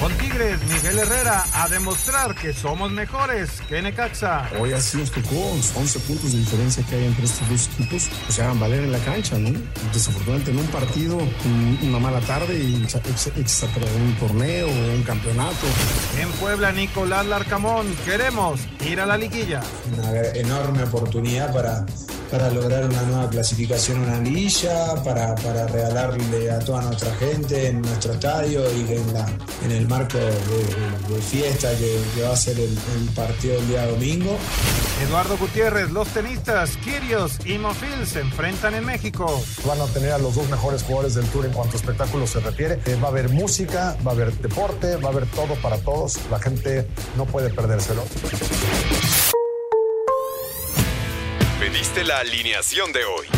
Con Tigres, Miguel Herrera a demostrar que somos mejores que Necaxa. Hoy así nos tocó 11 puntos de diferencia que hay entre estos dos equipos, pues se hagan valer en la cancha, ¿no? Desafortunadamente en un partido, una mala tarde y un torneo o un campeonato. En Puebla, Nicolás Larcamón, queremos ir a la liguilla. Una enorme oportunidad para para lograr una nueva clasificación en la liguilla, para, para regalarle a toda nuestra gente en nuestro estadio y en, la, en el marco de, fiesta que, va a ser el, partido del día domingo. Eduardo Gutiérrez, los tenistas Kirios y Mofil se enfrentan en México. Van a tener a los dos mejores jugadores del Tour en cuanto a espectáculo se refiere. Eh, va a haber música, va a haber deporte, va a haber todo para todos. La gente no puede perdérselo. Pediste la alineación de hoy.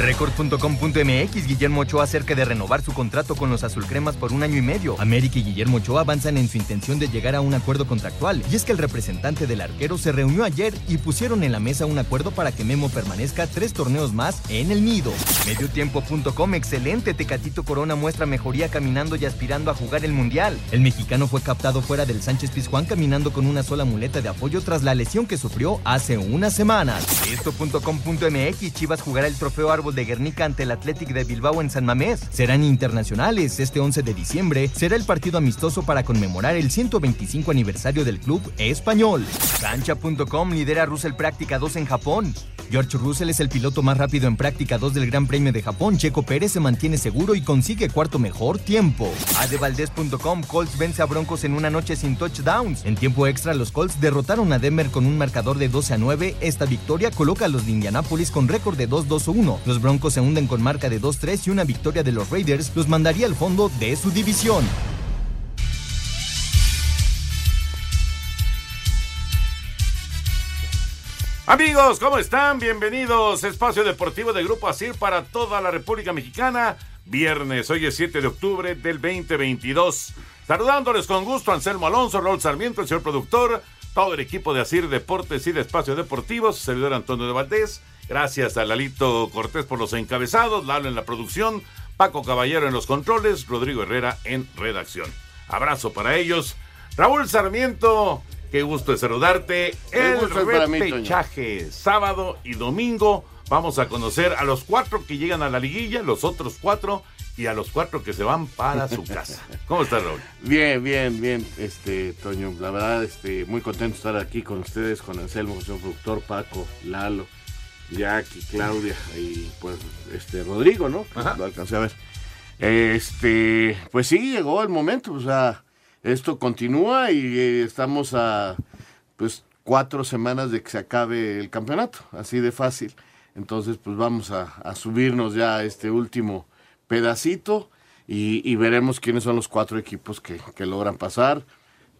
Record.com.mx Guillermo Ochoa acerca de renovar su contrato con los azulcremas por un año y medio. América y Guillermo Ochoa avanzan en su intención de llegar a un acuerdo contractual. Y es que el representante del arquero se reunió ayer y pusieron en la mesa un acuerdo para que Memo permanezca tres torneos más en el nido. Mediotiempo.com excelente. Tecatito Corona muestra mejoría caminando y aspirando a jugar el mundial. El mexicano fue captado fuera del Sánchez Pizjuán caminando con una sola muleta de apoyo tras la lesión que sufrió hace unas semanas. Esto.com.mx Chivas jugará el trofeo árbol de Guernica ante el Athletic de Bilbao en San Mamés. Serán internacionales. Este 11 de diciembre será el partido amistoso para conmemorar el 125 aniversario del club español. Cancha.com lidera Russell Práctica 2 en Japón. George Russell es el piloto más rápido en práctica 2 del Gran Premio de Japón. Checo Pérez se mantiene seguro y consigue cuarto mejor tiempo. Adevaldez.com Colts vence a Broncos en una noche sin touchdowns. En tiempo extra, los Colts derrotaron a Denver con un marcador de 12 a 9. Esta victoria coloca a los de Indianapolis con récord de 2-2-1. Los Broncos se hunden con marca de 2-3 y una victoria de los Raiders los mandaría al fondo de su división. Amigos, ¿cómo están? Bienvenidos. Espacio Deportivo de Grupo ASIR para toda la República Mexicana. Viernes, hoy es 7 de octubre del 2022. Saludándoles con gusto Anselmo Alonso, Raúl Sarmiento, el señor productor, todo el equipo de ASIR Deportes y de Espacio Deportivos, servidor Antonio de Valdés. Gracias a Lalito Cortés por los encabezados, Lalo en la producción, Paco Caballero en los controles, Rodrigo Herrera en redacción. Abrazo para ellos. Raúl Sarmiento, Qué gusto de saludarte. El repechaje, sábado y domingo. Vamos a conocer a los cuatro que llegan a la liguilla, los otros cuatro y a los cuatro que se van para su casa. ¿Cómo estás, Raúl? Bien, bien, bien, este, Toño. La verdad, este, muy contento de estar aquí con ustedes, con Anselmo, señor productor, Paco, Lalo, Jackie, Claudia y pues este Rodrigo, ¿no? Lo alcancé a ver. Este, pues sí, llegó el momento, o sea esto continúa y eh, estamos a pues cuatro semanas de que se acabe el campeonato, así de fácil. Entonces, pues vamos a, subirnos ya a este último pedacito y, veremos quiénes son los cuatro equipos que, que, logran pasar.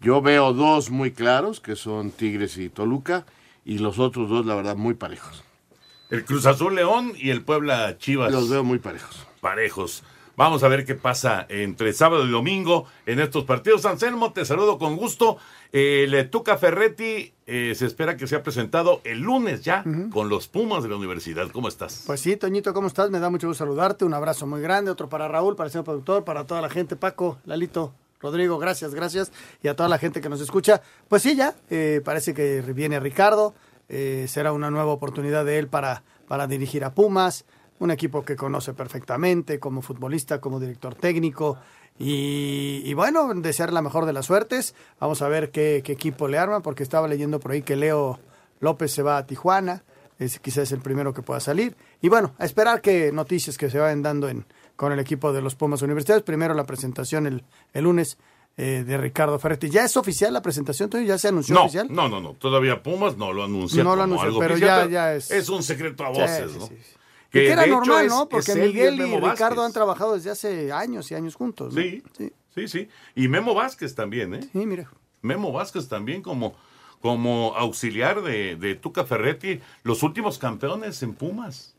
Yo veo dos muy claros, que son Tigres y Toluca, y los otros dos, la verdad, muy parejos. El Cruz Azul León y el Puebla Chivas. Los veo muy parejos. Parejos. Vamos a ver qué pasa entre sábado y domingo en estos partidos. Anselmo, te saludo con gusto. El Tuca Ferretti eh, se espera que sea presentado el lunes ya con los Pumas de la universidad. ¿Cómo estás? Pues sí, Toñito, ¿cómo estás? Me da mucho gusto saludarte. Un abrazo muy grande. Otro para Raúl, para el señor productor, para toda la gente. Paco, Lalito, Rodrigo, gracias, gracias. Y a toda la gente que nos escucha. Pues sí, ya, eh, parece que viene Ricardo. eh, será una nueva oportunidad de él para, para dirigir a Pumas, un equipo que conoce perfectamente como futbolista, como director técnico. Y, y bueno, desear la mejor de las suertes. Vamos a ver qué, qué equipo le arma, porque estaba leyendo por ahí que Leo López se va a Tijuana. Es, quizás es el primero que pueda salir. Y bueno, a esperar que noticias que se vayan dando en, con el equipo de los Pumas Universitarios. Primero la presentación el, el lunes eh, de Ricardo Ferretti. ¿Ya es oficial la presentación? ¿Ya se anunció No, oficial? no, no, no. Todavía Pumas no lo anuncia. No lo anunció, pero oficial, ya- ya es- Es un secreto a voces, sí, ¿no? sí, sí. Y que era hecho normal, es- ¿no? Porque Miguel y Ricardo Vázquez. han trabajado desde hace años y años juntos. ¿no? Sí, sí, sí, Y Memo Vázquez también, ¿eh? Sí, mire. Memo Vázquez también como, como auxiliar de, de Tuca Ferretti, los últimos campeones en Pumas.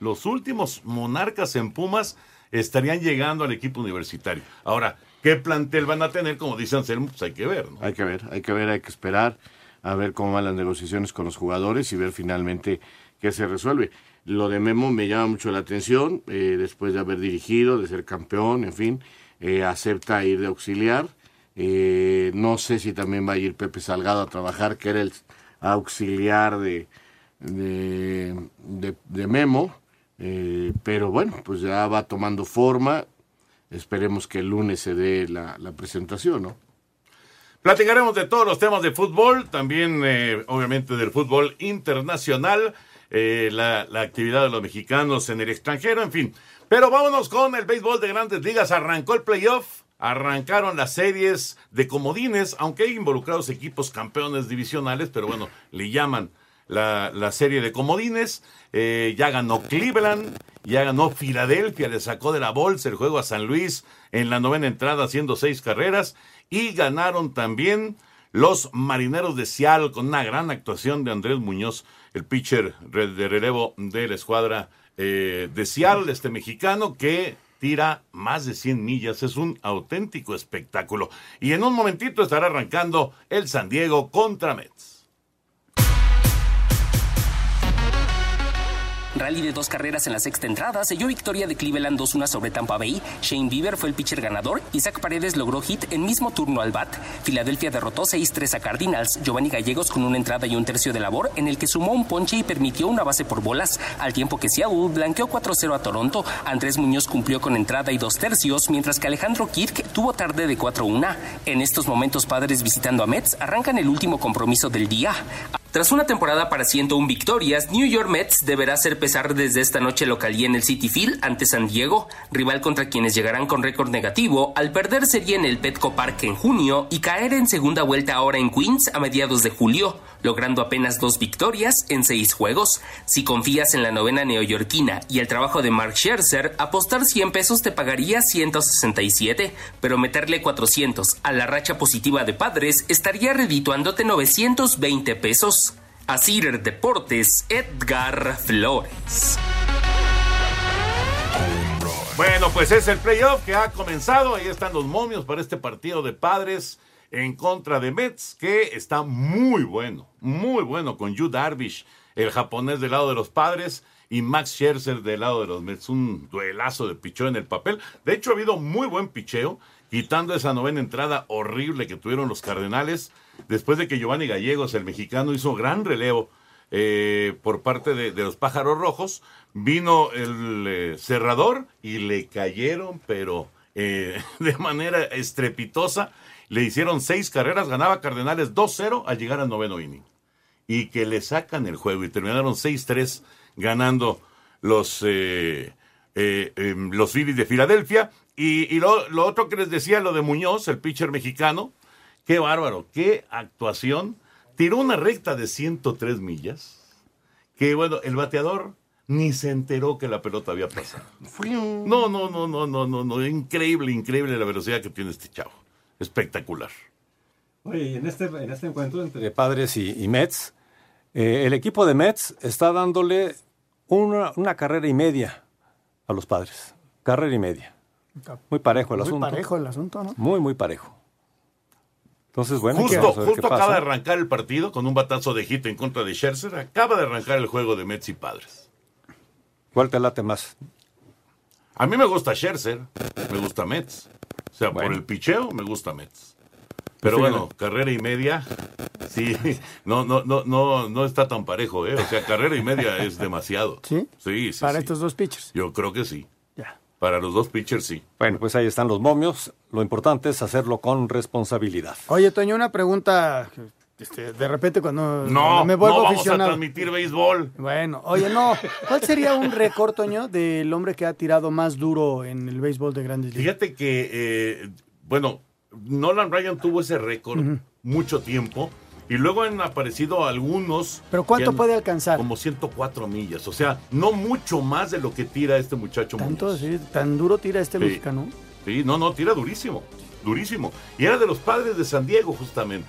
Los últimos monarcas en Pumas estarían llegando al equipo universitario. Ahora, ¿qué plantel van a tener? Como dice Anselmo, pues hay que ver, ¿no? Hay que ver, hay que ver, hay que esperar a ver cómo van las negociaciones con los jugadores y ver finalmente qué se resuelve. Lo de Memo me llama mucho la atención, eh, después de haber dirigido, de ser campeón, en fin, eh, acepta ir de auxiliar. Eh, no sé si también va a ir Pepe Salgado a trabajar, que era el auxiliar de, de, Memo, pero bueno, pues ya va tomando forma. Esperemos que el lunes se dé la, presentación, ¿no? Platicaremos de todos los temas de fútbol, también obviamente del fútbol internacional, eh, la, actividad de los mexicanos en el extranjero, en fin. Pero vámonos con el béisbol de grandes ligas. Arrancó el playoff, arrancaron las series de comodines, aunque hay involucrados equipos campeones divisionales, pero bueno, le llaman la, la serie de comodines. Eh, ya ganó Cleveland, ya ganó Filadelfia, le sacó de la bolsa el juego a San Luis en la novena entrada haciendo seis carreras y ganaron también los Marineros de Seattle con una gran actuación de Andrés Muñoz, el pitcher de relevo de la escuadra eh, de Seattle, este mexicano que tira más de 100 millas, es un auténtico espectáculo. Y en un momentito estará arrancando el San Diego contra Mets. Rally de dos carreras en la sexta entrada selló victoria de Cleveland 2-1 sobre Tampa Bay. Shane Bieber fue el pitcher ganador. Isaac Paredes logró hit en mismo turno al bat. Filadelfia derrotó 6-3 a Cardinals. Giovanni Gallegos con una entrada y un tercio de labor en el que sumó un ponche y permitió una base por bolas. Al tiempo que Seattle blanqueó 4-0 a Toronto. Andrés Muñoz cumplió con entrada y dos tercios, mientras que Alejandro Kirk tuvo tarde de 4-1. En estos momentos, padres visitando a Mets arrancan el último compromiso del día. Tras una temporada para 101 victorias, New York Mets deberá hacer pesar desde esta noche local y en el City Field ante San Diego, rival contra quienes llegarán con récord negativo al perder serie en el Petco Park en junio y caer en segunda vuelta ahora en Queens a mediados de julio, logrando apenas dos victorias en seis juegos. Si confías en la novena neoyorquina y el trabajo de Mark Scherzer, apostar 100 pesos te pagaría 167, pero meterle 400 a la racha positiva de padres estaría redituándote 920 pesos. Asir Deportes, Edgar Flores. Bueno, pues es el playoff que ha comenzado. Ahí están los momios para este partido de padres en contra de Mets, que está muy bueno, muy bueno con Yu Darvish, el japonés del lado de los padres, y Max Scherzer del lado de los Mets. Un duelazo de picheo en el papel. De hecho, ha habido muy buen picheo, quitando esa novena entrada horrible que tuvieron los Cardenales, después de que Giovanni Gallegos, el mexicano, hizo gran relevo eh, por parte de, los pájaros rojos. Vino el eh, cerrador y le cayeron, pero eh, de manera estrepitosa. Le hicieron seis carreras, ganaba Cardenales 2-0 al llegar al noveno inning. Y que le sacan el juego y terminaron 6-3 ganando los, eh, eh, em, los Phillies de Filadelfia. Y, y lo, lo otro que les decía, lo de Muñoz, el pitcher mexicano, qué bárbaro, qué actuación. Tiró una recta de 103 millas, que bueno, el bateador ni se enteró que la pelota había pasado. No, no, no, no, no, no, no, increíble, increíble la velocidad que tiene este chavo. Espectacular. Oye, y en este, en este encuentro entre Padres y, y Mets, eh, el equipo de Mets está dándole una, una carrera y media a los Padres. Carrera y media. Muy parejo el Muy asunto. parejo el asunto, ¿no? Muy, muy parejo. Entonces, bueno, justo justo acaba pasa. de arrancar el partido con un batazo de hit en contra de Scherzer. Acaba de arrancar el juego de Mets y Padres. ¿Cuál te late más? A mí me gusta Scherzer, me gusta Mets. O sea, por el picheo me gusta Mets. Pero Fíjate. bueno, carrera y media, sí, no, no, no, no, no está tan parejo, ¿eh? O sea, carrera y media es demasiado. ¿Sí? Sí, sí. Para sí. estos dos pitchers. Yo creo que sí. Ya. Para los dos pitchers, sí. Bueno, pues ahí están los momios. Lo importante es hacerlo con responsabilidad. Oye, Toño, una pregunta. Este, de repente cuando, No, cuando me no vuelvo vamos a aficionado. transmitir béisbol. Bueno, oye, no. ¿Cuál sería un récord, Toño, del hombre que ha tirado más duro en el béisbol de grandes ligas? Fíjate que, eh, bueno, Nolan Ryan tuvo ese récord mucho tiempo y luego han aparecido algunos. ¿Pero cuánto han- puede alcanzar? Como 104 millas, o sea, no mucho más de lo que tira este muchacho. Tanto tan duro tira este Sí. mexicano. Sí, no, no, tira durísimo, durísimo. Y era de los padres de San Diego, justamente.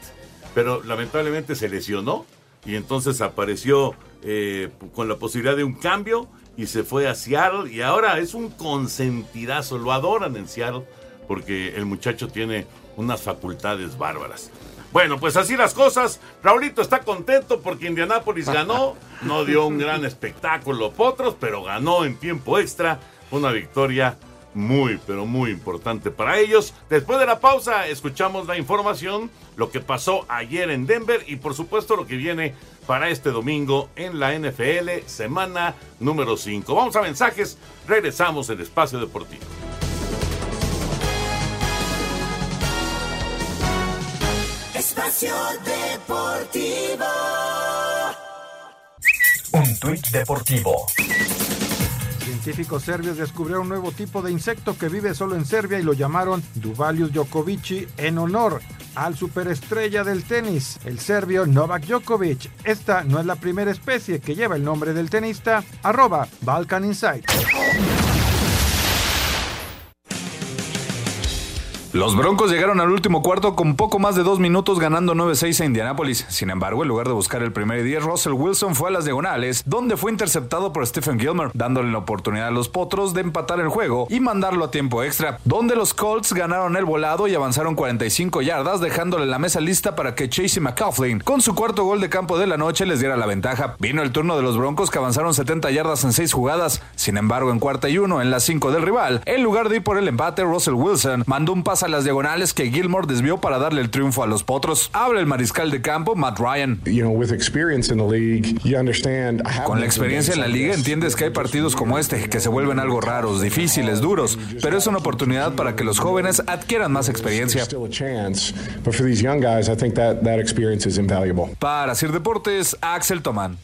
Pero lamentablemente se lesionó y entonces apareció eh, con la posibilidad de un cambio y se fue a Seattle y ahora es un consentidazo, lo adoran en Seattle porque el muchacho tiene unas facultades bárbaras. Bueno, pues así las cosas. Raulito está contento porque Indianápolis ganó. No dio un gran espectáculo Potros, pero ganó en tiempo extra. Una victoria muy, pero muy importante para ellos. Después de la pausa, escuchamos la información, lo que pasó ayer en Denver y por supuesto lo que viene para este domingo en la NFL, semana número 5. Vamos a mensajes, regresamos en Espacio Deportivo. Espacio Deportivo. Un tuit deportivo. Científicos serbios descubrieron un nuevo tipo de insecto que vive solo en Serbia y lo llamaron Duvalius Djokovic en honor al superestrella del tenis, el serbio Novak Djokovic. Esta no es la primera especie que lleva el nombre del tenista, arroba Balkan Insight. Los Broncos llegaron al último cuarto con poco más de dos minutos ganando 9-6 a Indianápolis. Sin embargo, en lugar de buscar el primer y 10, Russell Wilson fue a las diagonales, donde fue interceptado por Stephen Gilmer, dándole la oportunidad a los Potros de empatar el juego y mandarlo a tiempo extra, donde los Colts ganaron el volado y avanzaron 45 yardas, dejándole la mesa lista para que Chase McCaughlin, con su cuarto gol de campo de la noche, les diera la ventaja. Vino el turno de los Broncos que avanzaron 70 yardas en 6 jugadas. Sin embargo, en cuarta y uno, en las 5 del rival, en lugar de ir por el empate, Russell Wilson mandó un pase a las diagonales que Gilmore desvió para darle el triunfo a los Potros. Habla el mariscal de campo, Matt Ryan. Con la experiencia en la liga entiendes que hay partidos como este que se vuelven algo raros, difíciles, duros, pero es una oportunidad para que los jóvenes adquieran más experiencia. Para Sir Deportes, Axel Tomán.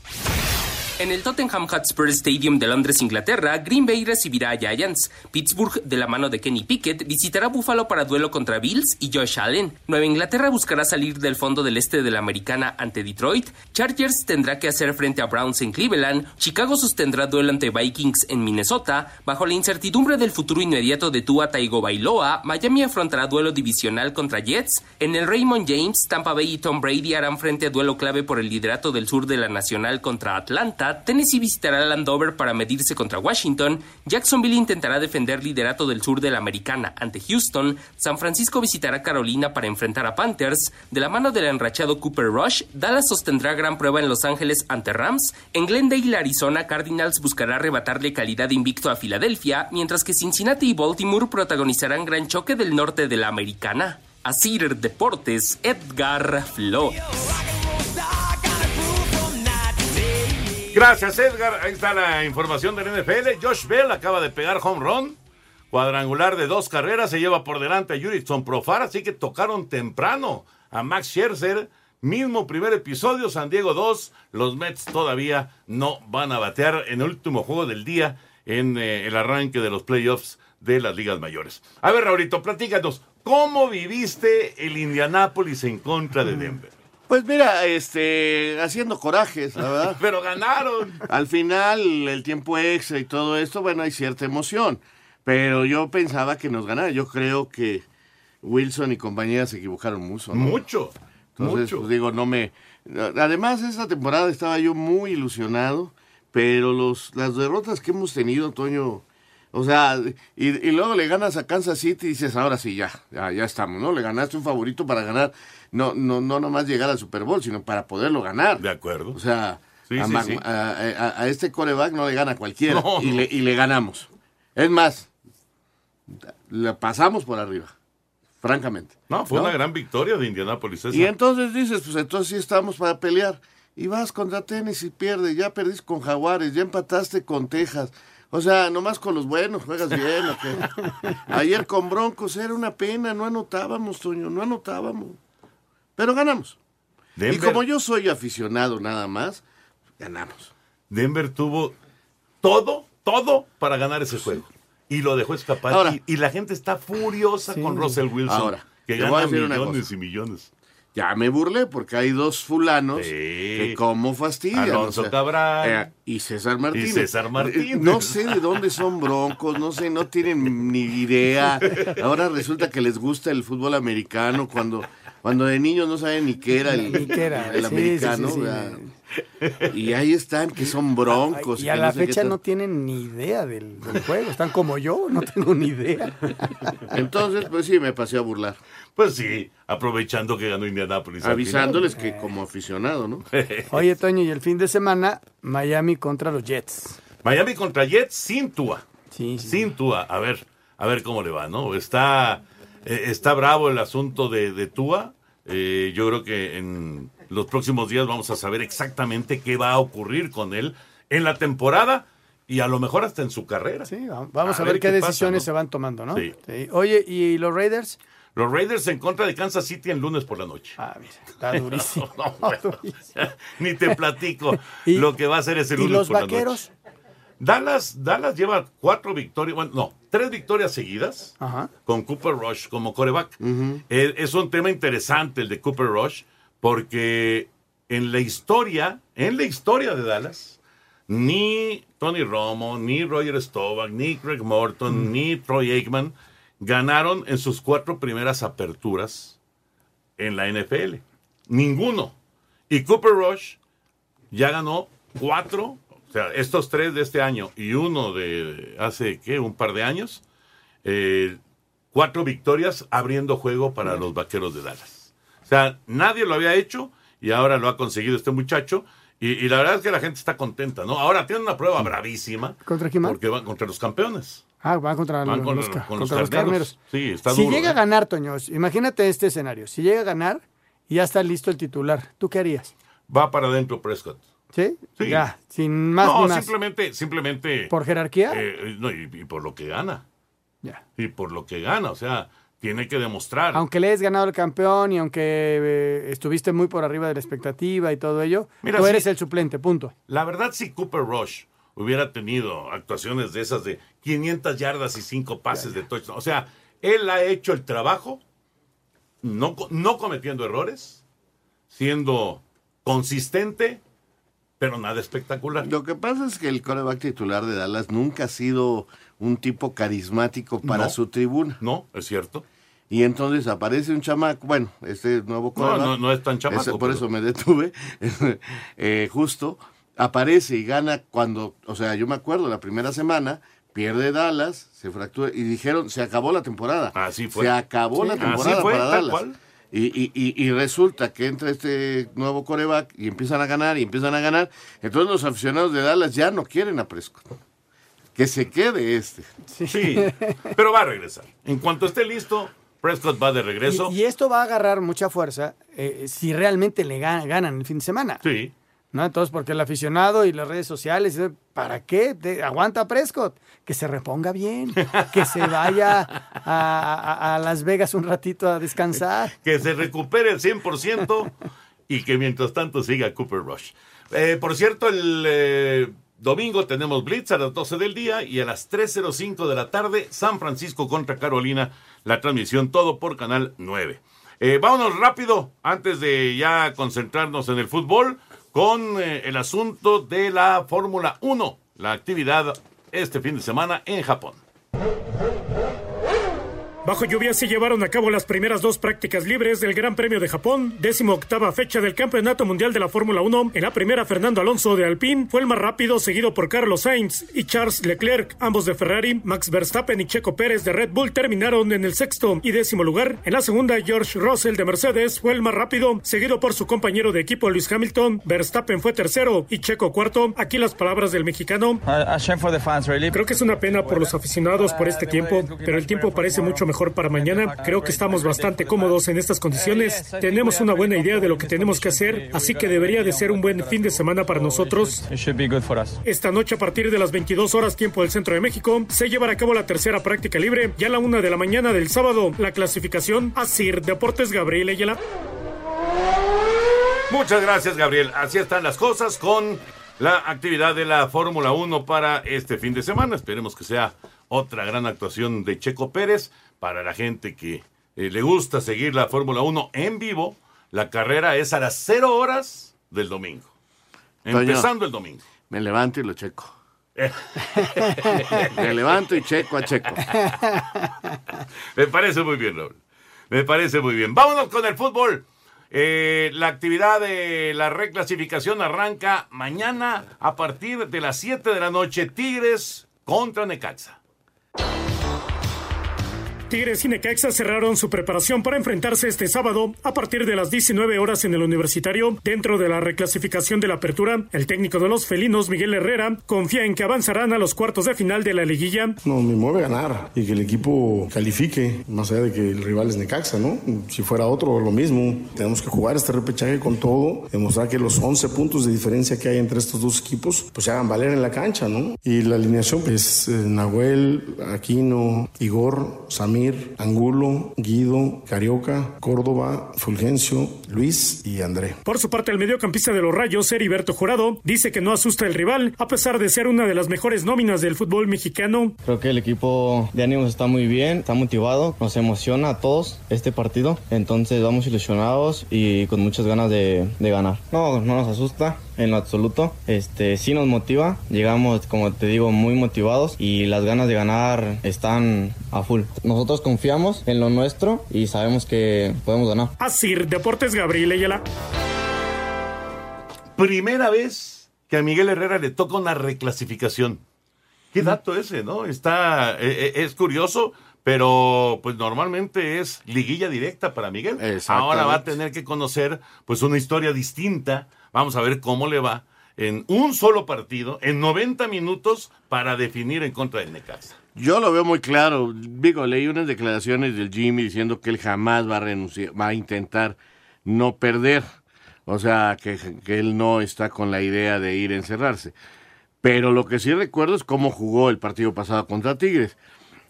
En el Tottenham Hotspur Stadium de Londres, Inglaterra, Green Bay recibirá a Giants. Pittsburgh, de la mano de Kenny Pickett, visitará Buffalo para duelo contra Bills y Josh Allen. Nueva Inglaterra buscará salir del fondo del este de la americana ante Detroit. Chargers tendrá que hacer frente a Browns en Cleveland. Chicago sostendrá duelo ante Vikings en Minnesota. Bajo la incertidumbre del futuro inmediato de Tua Tagovailoa, Miami afrontará duelo divisional contra Jets. En el Raymond James, Tampa Bay y Tom Brady harán frente a duelo clave por el liderato del sur de la Nacional contra Atlanta. Tennessee visitará Landover para medirse contra Washington. Jacksonville intentará defender liderato del sur de la Americana ante Houston. San Francisco visitará Carolina para enfrentar a Panthers. De la mano del enrachado Cooper Rush, Dallas sostendrá gran prueba en Los Ángeles ante Rams. En Glendale, Arizona, Cardinals buscará arrebatarle calidad invicto a Filadelfia, mientras que Cincinnati y Baltimore protagonizarán gran choque del norte de la Americana. Asir Deportes, Edgar Flores. Gracias, Edgar. Ahí está la información del NFL. Josh Bell acaba de pegar home run. Cuadrangular de dos carreras. Se lleva por delante a Jurickson Profar. Así que tocaron temprano a Max Scherzer. Mismo primer episodio, San Diego 2. Los Mets todavía no van a batear en el último juego del día en eh, el arranque de los playoffs de las ligas mayores. A ver, Raulito, platícanos. ¿Cómo viviste el Indianápolis en contra de Denver? Pues mira, este, haciendo corajes, la verdad. Pero ganaron. Al final, el tiempo extra y todo esto, bueno, hay cierta emoción. Pero yo pensaba que nos ganara. Yo creo que Wilson y compañía se equivocaron mucho. ¿no? Mucho. Entonces, mucho. pues digo, no me. Además, esta temporada estaba yo muy ilusionado, pero los, las derrotas que hemos tenido, Toño. O sea, y, y luego le ganas a Kansas City y dices, ahora sí, ya, ya, ya estamos, ¿no? Le ganaste un favorito para ganar, no, no, no nomás llegar al Super Bowl, sino para poderlo ganar. De acuerdo. O sea, Sí, a, sí, Ma- sí. a- a- a este coreback no le gana cualquiera No, y. Le, y le ganamos. Es más, le pasamos por arriba. francamente. No, fue una gran victoria de Indianápolis. esa. Y entonces dices, pues entonces sí estamos para pelear. Y vas contra tenis y pierdes, ya perdiste con Jaguares, ya empataste con Texas. O sea, nomás con los buenos juegas bien. Ayer con Broncos era una pena, no anotábamos, Toño, no anotábamos. Pero ganamos. Y como yo soy aficionado nada más, ganamos. Denver tuvo todo, todo para ganar ese juego. Y lo dejó escapar. Ahora- y, y la gente está furiosa con Russell Wilson. Ahora, que gana millones y millones. Ya me burlé porque hay dos fulanos que como fastidian. Alonso o sea, eh, y César Martínez. Y César Martínez. Eh, No sé de dónde son broncos, no sé, no tienen ni idea. Ahora resulta que les gusta el fútbol americano cuando, cuando de niños no saben ni qué era el, Ni qué era, el sí, americano. sí, sí, sí. ¿verdad? Y ahí están, que son broncos. Y a no la sé fecha no tienen ni idea del, del juego. Están como yo, no tengo ni idea. Entonces, pues sí, me pasé a burlar. Pues sí, aprovechando que ganó Indianápolis. Avisándoles que como aficionado, ¿no? Oye, Toño, y el fin de semana, Miami contra los Jets. Miami contra Jets sin Tua. Sí, Sin Tua. A ver, a ver cómo le va, ¿no? Está, eh, está bravo el asunto de, de Tua. Eh, yo creo que en los próximos días vamos a saber exactamente qué va a ocurrir con él en la temporada y a lo mejor hasta en su carrera. Sí, vamos a, ver, qué, decisiones ¿no? se van tomando, ¿no? Sí. Oye, ¿y los Raiders? Los Raiders en contra de Kansas City el lunes por la noche. Ah, mira, está durísimo. No, bueno, Ni te platico ¿Y- lo que va a hacer ese ¿Y lunes los por la vaqueros? noche. Dallas, Dallas lleva cuatro victorias, bueno, no, tres victorias seguidas Ajá. con Cooper Rush como coreback. Eh, es un tema interesante el de Cooper Rush porque en la historia, en la historia de Dallas, ni Tony Romo, ni Roger Staubach, ni Craig Morton, ni Troy Aikman ganaron en sus cuatro primeras aperturas en la NFL. Ninguno. Y Cooper Rush ya ganó cuatro, o sea, estos tres de este año y uno de hace, ¿qué? Un par de años. eh, cuatro victorias abriendo juego para los vaqueros de Dallas. O sea, nadie lo había hecho y ahora lo ha conseguido este muchacho. Y, y la verdad es que la gente está contenta, ¿no? Ahora tiene una prueba bravísima. ¿Contra quién van? Porque van contra los campeones. Ah, van contra, Van los, con- los con contra los carneros. carneros. Sí, está si duro, llega ¿eh? a ganar, Toño, imagínate este escenario. Si llega a ganar y ya está listo el titular, ¿tú qué harías? Va para adentro Prescott. ¿Sí? Sí. Ya, sin más no, ni más. simplemente, simplemente. ¿Por jerarquía? eh, no, y, y por lo que gana. Ya. Y por lo que gana, o sea, tiene que demostrar. Aunque le hayas ganado el campeón y aunque eh, estuviste muy por arriba de la expectativa y todo ello, Mira, tú eres el suplente, punto. La verdad, si Cooper Rush hubiera tenido actuaciones de esas de 500 yardas y 5 pases de touchdown, o sea, él ha hecho el trabajo, no, no cometiendo errores, siendo consistente, pero nada espectacular. Lo que pasa es que el coreback titular de Dallas nunca ha sido un tipo carismático para No. su tribuna. No, es cierto. Y entonces aparece un chamaco, bueno, este nuevo coreback. no, no es tan chamaco, ese- por pero- eso me detuve. Eh, justo, aparece y gana cuando, o sea, yo me acuerdo, la primera semana, pierde Dallas, se fractura, y dijeron, se acabó la temporada. Así fue. Se acabó la temporada Así fue, para Dallas. cual. Y, y, y, y resulta que entra este nuevo coreback y empiezan a ganar y empiezan a ganar. Entonces los aficionados de Dallas ya no quieren a Prescott. Que se quede este. Sí, pero va a regresar. En cuanto esté listo, Prescott va de regreso. Y, y esto va a agarrar mucha fuerza eh, si realmente le gan- ganan el fin de semana. Sí. ¿No? Entonces, porque el aficionado y las redes sociales, ¿para qué? Aguanta Prescott, que se reponga bien, que se vaya a Las Vegas un ratito a descansar. que se recupere el 100% y que mientras tanto siga Cooper Rush. Eh, por cierto, el eh, domingo tenemos Blitz a las 12 del día y a las 3.05 de la tarde San Francisco contra Carolina, la transmisión todo por Canal 9. Eh, vámonos rápido, antes de ya concentrarnos en el fútbol, con eh, el asunto de la Fórmula 1, la actividad este fin de semana en Japón. Bajo lluvia se llevaron a cabo las primeras dos prácticas libres del Gran Premio de Japón, décimo octava fecha del Campeonato Mundial de la Fórmula 1. En la primera, Fernando Alonso de Alpine fue el más rápido, seguido por Carlos Sainz y Charles Leclerc, ambos de Ferrari. Max Verstappen y Checo Pérez de Red Bull terminaron en el sexto y décimo lugar. En la segunda, George Russell de Mercedes fue el más rápido, seguido por su compañero de equipo Luis Hamilton. Verstappen fue tercero y Checo cuarto. Aquí las palabras del mexicano. Creo que es una pena por los aficionados por este tiempo, pero el tiempo parece mucho mejor mejor para mañana. Creo que estamos bastante cómodos en estas condiciones. Tenemos una buena idea de lo que tenemos que hacer, así que debería de ser un buen fin de semana para nosotros. Esta noche a partir de las 22 horas tiempo del centro de México se llevará a cabo la tercera práctica libre. Ya a la una de la mañana del sábado, la clasificación Asir Deportes Gabriel Ayala. Muchas gracias, Gabriel. Así están las cosas con la actividad de la Fórmula 1 para este fin de semana. Esperemos que sea otra gran actuación de Checo Pérez para la gente que eh, le gusta seguir la Fórmula 1 en vivo. La carrera es a las 0 horas del domingo. Toño, Empezando el domingo. Me levanto y lo checo. Me levanto y checo a checo. Me parece muy bien, Raúl. Me parece muy bien. Vámonos con el fútbol. Eh, la actividad de la reclasificación arranca mañana a partir de las 7 de la noche. Tigres contra Necaxa. Tigres y Necaxa cerraron su preparación para enfrentarse este sábado a partir de las 19 horas en el Universitario. Dentro de la reclasificación de la apertura, el técnico de los felinos, Miguel Herrera, confía en que avanzarán a los cuartos de final de la liguilla. No, me mueve ganar y que el equipo califique, más allá de que el rival es Necaxa, ¿no? Si fuera otro, lo mismo. Tenemos que jugar este repechaje con todo, demostrar que los 11 puntos de diferencia que hay entre estos dos equipos, pues se hagan valer en la cancha, ¿no? Y la alineación, pues eh, Nahuel, Aquino, Igor, Samir, Angulo, Guido, Carioca, Córdoba, Fulgencio, Luis y André. Por su parte, el mediocampista de los Rayos, Heriberto Jurado, dice que no asusta el rival, a pesar de ser una de las mejores nóminas del fútbol mexicano. Creo que el equipo de ánimos está muy bien, está motivado, nos emociona a todos este partido, entonces vamos ilusionados y con muchas ganas de, de ganar. No, no nos asusta en lo absoluto, este sí nos motiva, llegamos como te digo muy motivados y las ganas de ganar están a full. Nosotros confiamos en lo nuestro y sabemos que podemos ganar. Asir Deportes Gabriel Ayala. Primera vez que a Miguel Herrera le toca una reclasificación. Qué dato ese, ¿no? Está, eh, eh, es curioso, pero pues normalmente es liguilla directa para Miguel. Ahora va a tener que conocer pues una historia distinta. Vamos a ver cómo le va en un solo partido, en 90 minutos, para definir en contra del Necaxa. Yo lo veo muy claro. Digo, leí unas declaraciones del Jimmy diciendo que él jamás va a renunciar, va a intentar no perder. O sea, que, que él no está con la idea de ir a encerrarse. Pero lo que sí recuerdo es cómo jugó el partido pasado contra Tigres.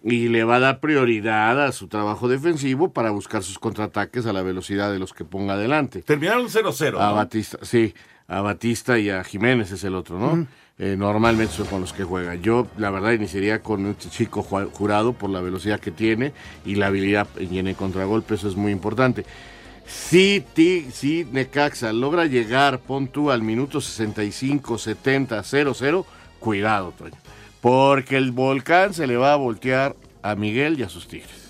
Y le va a dar prioridad a su trabajo defensivo para buscar sus contraataques a la velocidad de los que ponga adelante. Terminaron 0-0. A ¿no? Batista, sí, a Batista y a Jiménez es el otro, ¿no? Eh, normalmente con los que juega. Yo, la verdad, iniciaría con un chico ju- jurado por la velocidad que tiene y la habilidad en el contragolpe, eso es muy importante. Si, si Necaxa logra llegar, pon tú al minuto 65, 70, 0-0, cuidado, Toño. Porque el volcán se le va a voltear a Miguel y a sus tigres.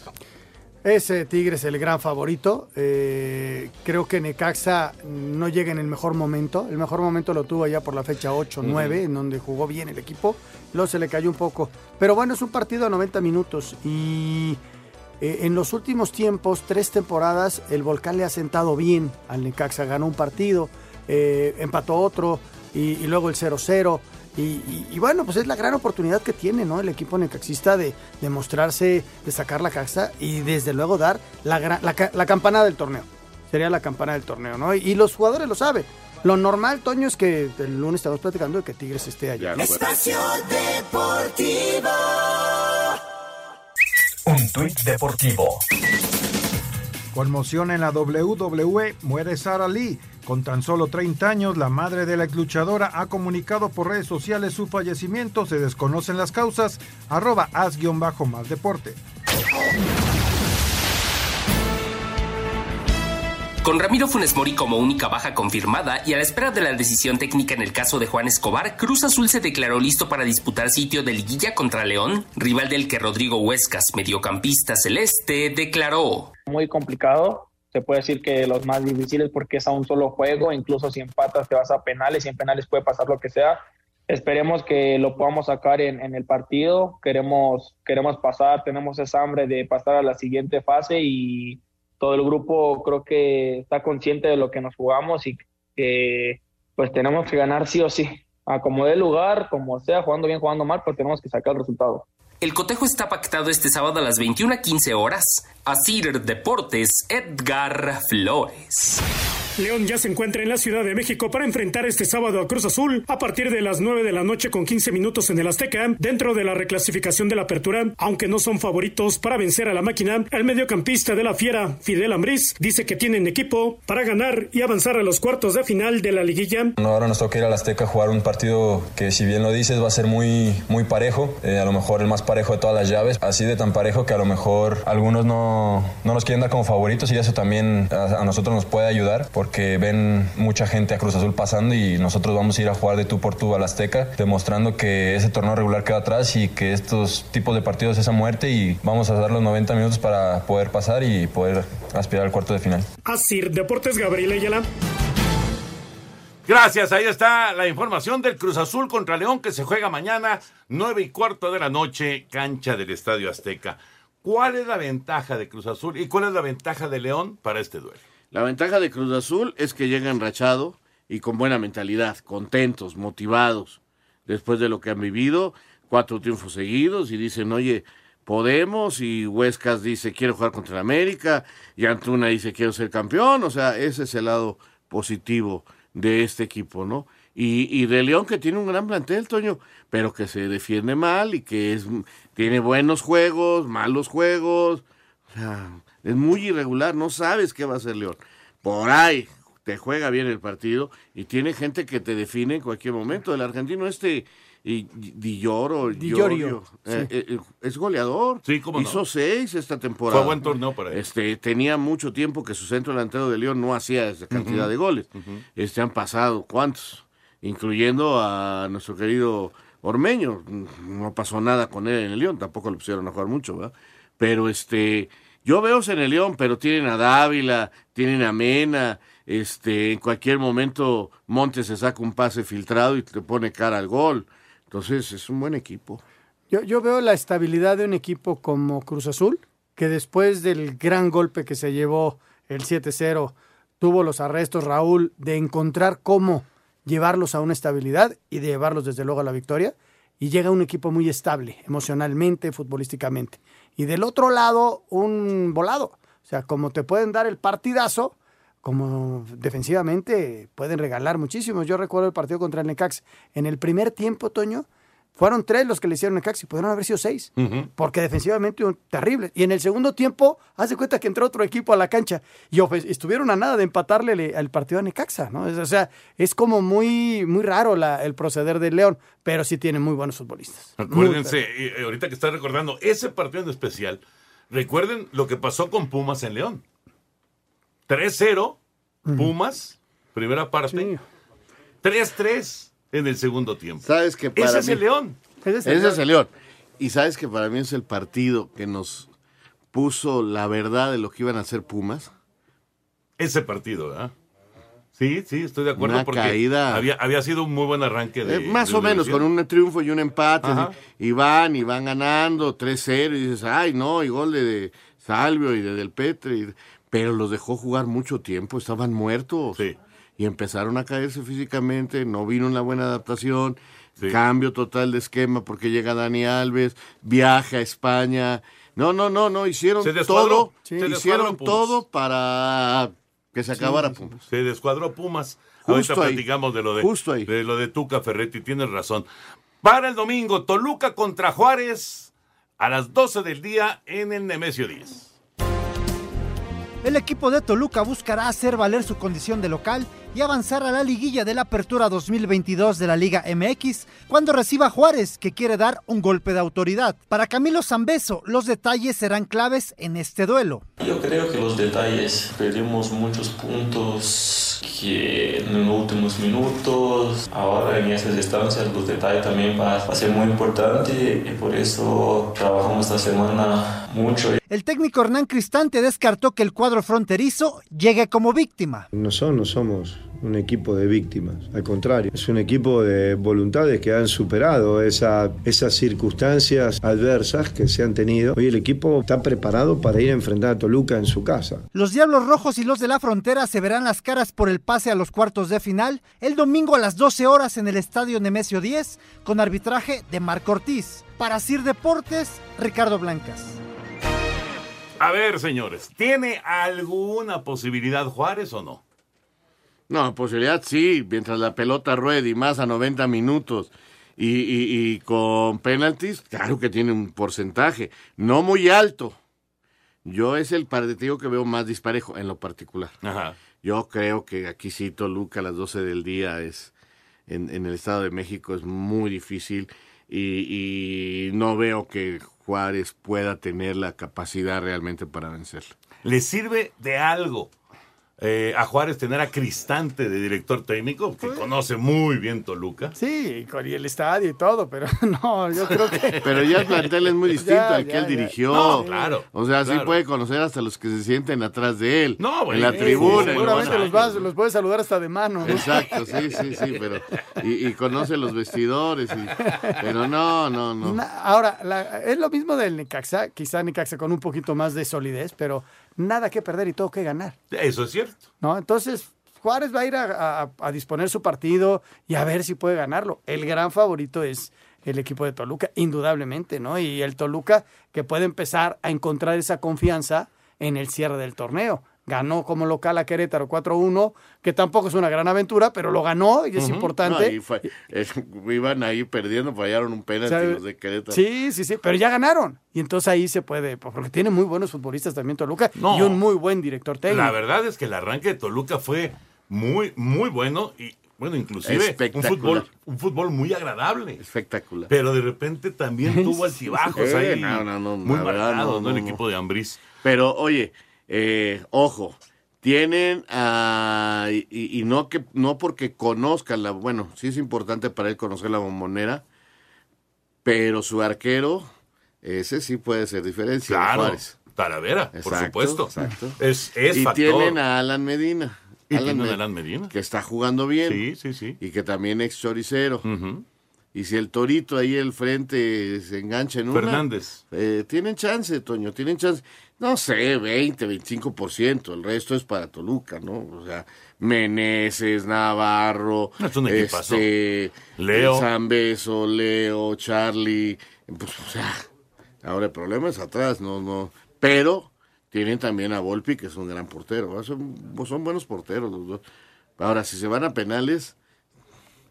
Ese Tigre es el gran favorito. Eh, creo que Necaxa no llega en el mejor momento. El mejor momento lo tuvo ya por la fecha 8-9, Ujú. en donde jugó bien el equipo. Luego se le cayó un poco. Pero bueno, es un partido de 90 minutos. Y eh, en los últimos tiempos, tres temporadas, el Volcán le ha sentado bien al Necaxa. Ganó un partido, eh, empató otro y, y luego el 0-0. Y, y- y bueno, pues es la gran oportunidad que tiene ¿no? el equipo necaxista de, de mostrarse, de sacar la caxa y desde luego dar la, gran- la, ca- la campana del torneo. Sería la campana del torneo, ¿no? Y, y los jugadores lo saben. Lo normal, Toño, es que el lunes estamos platicando de que Tigres esté allá. Espacio Deportivo. Un tuit deportivo. Conmoción en la WWE, muere Sara Lee. Con tan solo 30 años, la madre de la ex luchadora ha comunicado por redes sociales su fallecimiento. Se desconocen las causas. Arroba as-más deporte. Con Ramiro Funes Mori como única baja confirmada y a la espera de la decisión técnica en el caso de Juan Escobar, Cruz Azul se declaró listo para disputar sitio de liguilla contra León, rival del que Rodrigo Huescas, mediocampista celeste, declaró. muy complicado. Se puede decir que los más difíciles porque es a un solo juego, incluso si empatas te vas a penales y en penales puede pasar lo que sea. Esperemos que lo podamos sacar en, en el partido. Queremos, queremos pasar, tenemos esa hambre de pasar a la siguiente fase y todo el grupo creo que está consciente de lo que nos jugamos y que pues tenemos que ganar sí o sí. A como dé lugar, como sea, jugando bien, jugando mal, pues tenemos que sacar el resultado. El cotejo está pactado este sábado a las 21.15 horas. Asir Deportes, Edgar Flores. León ya se encuentra en la Ciudad de México para enfrentar este sábado a Cruz Azul a partir de las 9 de la noche con 15 minutos en el Azteca dentro de la reclasificación de la apertura. Aunque no son favoritos para vencer a la máquina, el mediocampista de la Fiera, Fidel Ambriz, dice que tienen equipo para ganar y avanzar a los cuartos de final de la liguilla. Ahora nos toca ir al Azteca a jugar un partido que si bien lo dices va a ser muy, muy parejo, eh, a lo mejor el más parejo de todas las llaves, así de tan parejo que a lo mejor algunos no, no nos quieren dar como favoritos y eso también a, a nosotros nos puede ayudar porque que ven mucha gente a Cruz Azul pasando y nosotros vamos a ir a jugar de tú por tú al Azteca, demostrando que ese torneo regular queda atrás y que estos tipos de partidos es a muerte y vamos a dar los 90 minutos para poder pasar y poder aspirar al cuarto de final. Así, Deportes Gabriel Ayala. Gracias, ahí está la información del Cruz Azul contra León que se juega mañana, nueve y cuarto de la noche, cancha del Estadio Azteca. ¿Cuál es la ventaja de Cruz Azul y cuál es la ventaja de León para este duelo? La ventaja de Cruz Azul es que llega enrachado y con buena mentalidad, contentos, motivados, después de lo que han vivido, cuatro triunfos seguidos y dicen, oye, podemos, y Huescas dice, quiero jugar contra el América, y Antuna dice, quiero ser campeón, o sea, ese es el lado positivo de este equipo, ¿no? Y, de León que tiene un gran plantel, Toño, pero que se defiende mal y que es, tiene buenos juegos, malos juegos, o sea, es muy irregular, no sabes qué va a hacer León. Por ahí te juega bien el partido y tiene gente que te define en cualquier momento. El argentino este y Di Lloro, Di Llorio, Llorio, sí. eh, eh, es goleador. Sí, cómo no. Hizo seis esta temporada. Fue buen torneo para él. Este, tenía mucho tiempo que su centro delantero de León no hacía esa cantidad de goles. Este han pasado, ¿cuántos? Incluyendo a nuestro querido Ormeño. No pasó nada con él en el León, tampoco lo pusieron a jugar mucho, ¿verdad? Pero este, yo veo en el León, pero tienen a Dávila, tienen a Mena, este, en cualquier momento Montes se saca un pase filtrado y te pone cara al gol. Entonces es un buen equipo. Yo, yo veo la estabilidad de un equipo como Cruz Azul, que después del gran golpe que se llevó el 7-0, tuvo los arrestos, Raúl, de encontrar cómo llevarlos a una estabilidad y de llevarlos desde luego a la victoria. Y llega un equipo muy estable, emocionalmente, futbolísticamente. Y del otro lado, un volado. O sea, como te pueden dar el partidazo, como defensivamente pueden regalar muchísimo. Yo recuerdo el partido contra el Necax. En el primer tiempo, Toño, fueron tres los que le hicieron Necax y pudieron haber sido seis. Porque defensivamente un- terrible. Y en el segundo tiempo, hace cuenta que entró otro equipo a la cancha y estuvieron a nada de empatarle le- al partido a Necaxa, ¿no? Es- o sea, es como muy, muy raro la- el proceder del León, pero sí tiene muy buenos futbolistas. Acuérdense, eh, ahorita que está recordando ese partido en especial, recuerden lo que pasó con Pumas en León. 3-0, Pumas, primera parte. 3-3 en el segundo tiempo. ¿Sabes que para Ese es el León. Ese es el León. Y sabes que para mí es el partido que nos puso la verdad de lo que iban a hacer Pumas. Ese partido, ¿verdad? Sí, sí, estoy de acuerdo Una porque caída. Había, había sido un muy buen arranque de Eh, más de o menos, con un triunfo y un empate. Y van y van ganando 3-0 y dices, ay, no, y gol de, de Salvio y de Del Petre. y- pero los dejó jugar mucho tiempo, estaban muertos. Y empezaron a caerse físicamente, no vino una buena adaptación, cambio total de esquema porque llega Dani Alves, viaja a España. No, no, no, no, hicieron todo, se descuadró hicieron Pumas. todo para que se acabara Sí, Pumas. Se descuadró Pumas. Justo Ahorita ahí. platicamos de lo de, Justo ahí. de lo de Tuca Ferretti, tienes razón. Para el domingo, Toluca contra Juárez a las 12 del día en el Nemesio 10. El equipo de Toluca buscará hacer valer su condición de local y avanzar a la liguilla de la Apertura 2022 de la Liga MX cuando reciba a Juárez, que quiere dar un golpe de autoridad. Para Camilo Zambeso, los detalles serán claves en este duelo. Yo creo que los detalles, perdimos muchos puntos que en los últimos minutos, ahora en esas instancias los detalles también va a ser muy importante y por eso trabajamos esta semana mucho. El técnico Hernán Cristante descartó que el cuadro fronterizo llegue como víctima. No, son, no somos un equipo de víctimas, al contrario, es un equipo de voluntades que han superado esa, esas circunstancias adversas que se han tenido. Hoy el equipo está preparado para ir a enfrentar a Toluca en su casa. Los Diablos Rojos y los de la Frontera se verán las caras por el pase a los cuartos de final el domingo a las 12 horas en el Estadio Nemesio 10 con arbitraje de Marco Ortiz. Para Sir Deportes, Ricardo Blancas. A ver, señores, ¿tiene alguna posibilidad Juárez o no? No, posibilidad sí, mientras la pelota ruede y más a 90 minutos y, y- y con penaltis, claro que tiene un porcentaje, no muy alto. Yo es el partido que veo más disparejo en lo particular. Yo creo que aquí sí, Toluca a las 12 del día es en, en el Estado de México es muy difícil y, y no veo que Juárez pueda tener la capacidad realmente para vencerlo. ¿Le sirve de algo eh, a Juárez tener a Cristante de director técnico, que conoce muy bien Toluca? Sí, con y el estadio y todo, pero no, yo creo que... Pero ya el plantel es muy distinto Ya, al que ya, él ya. dirigió. No, claro, O sea, sí claro. puede conocer hasta los que se sienten atrás de él. No, En la tribuna. Seguramente los, vas, los puedes saludar hasta de mano. ¿no? Exacto, sí, sí, sí, pero... Y, y conoce los vestidores. y- pero no, no, no. Ahora, la- es lo mismo del Necaxa, quizá Necaxa con un poquito más de solidez, pero nada que perder y todo que ganar. Eso es cierto. ¿no? Entonces, Juárez va a ir a, a- a disponer su partido y a ver si puede ganarlo. El gran favorito es el equipo de Toluca, indudablemente, ¿no? Y el Toluca que puede empezar a encontrar esa confianza en el cierre del torneo. Ganó como local a Querétaro 4-1, que tampoco es una gran aventura, pero lo ganó y es importante. No, y fue- eh, iban ahí perdiendo, fallaron un penalti O sea, los de Querétaro. Sí, sí, sí, pero ya ganaron. Y entonces ahí se puede, porque tiene muy buenos futbolistas también Toluca No. y un muy buen director técnico. La verdad es que el arranque de Toluca fue muy, muy bueno y, bueno, inclusive un Espectacular. fútbol, un fútbol muy agradable. Espectacular. Pero de repente también tuvo altibajos Sí, ahí. no, no, no, muy marcados, no, ¿no? El no, equipo de Ambriz. Pero oye, eh, ojo, tienen a y, y no que no porque conozcan la, bueno, sí es importante para él conocer la bombonera, pero su arquero ese sí puede ser diferencia. Claro, Juárez. Talavera, por supuesto. exacto. Es, es y factor. tienen a Alan Medina. Y tienen a Alan Medina. Que está jugando bien. Sí, sí, sí. Y que también es choricero. Y si el torito ahí al frente se engancha en una. Fernández. eh, tienen chance, Toño, tienen chance. No sé, 20, 25%. El resto es para Toluca, ¿no? O sea, Meneses, Navarro. Es un. Este, Leo. Zambeso, Leo, Charlie. Pues, o sea, ahora el problema es atrás, no, no. Pero tienen también a Volpi, que es un gran portero. ¿no? Son, pues, son buenos porteros los dos. Ahora, si se van a penales,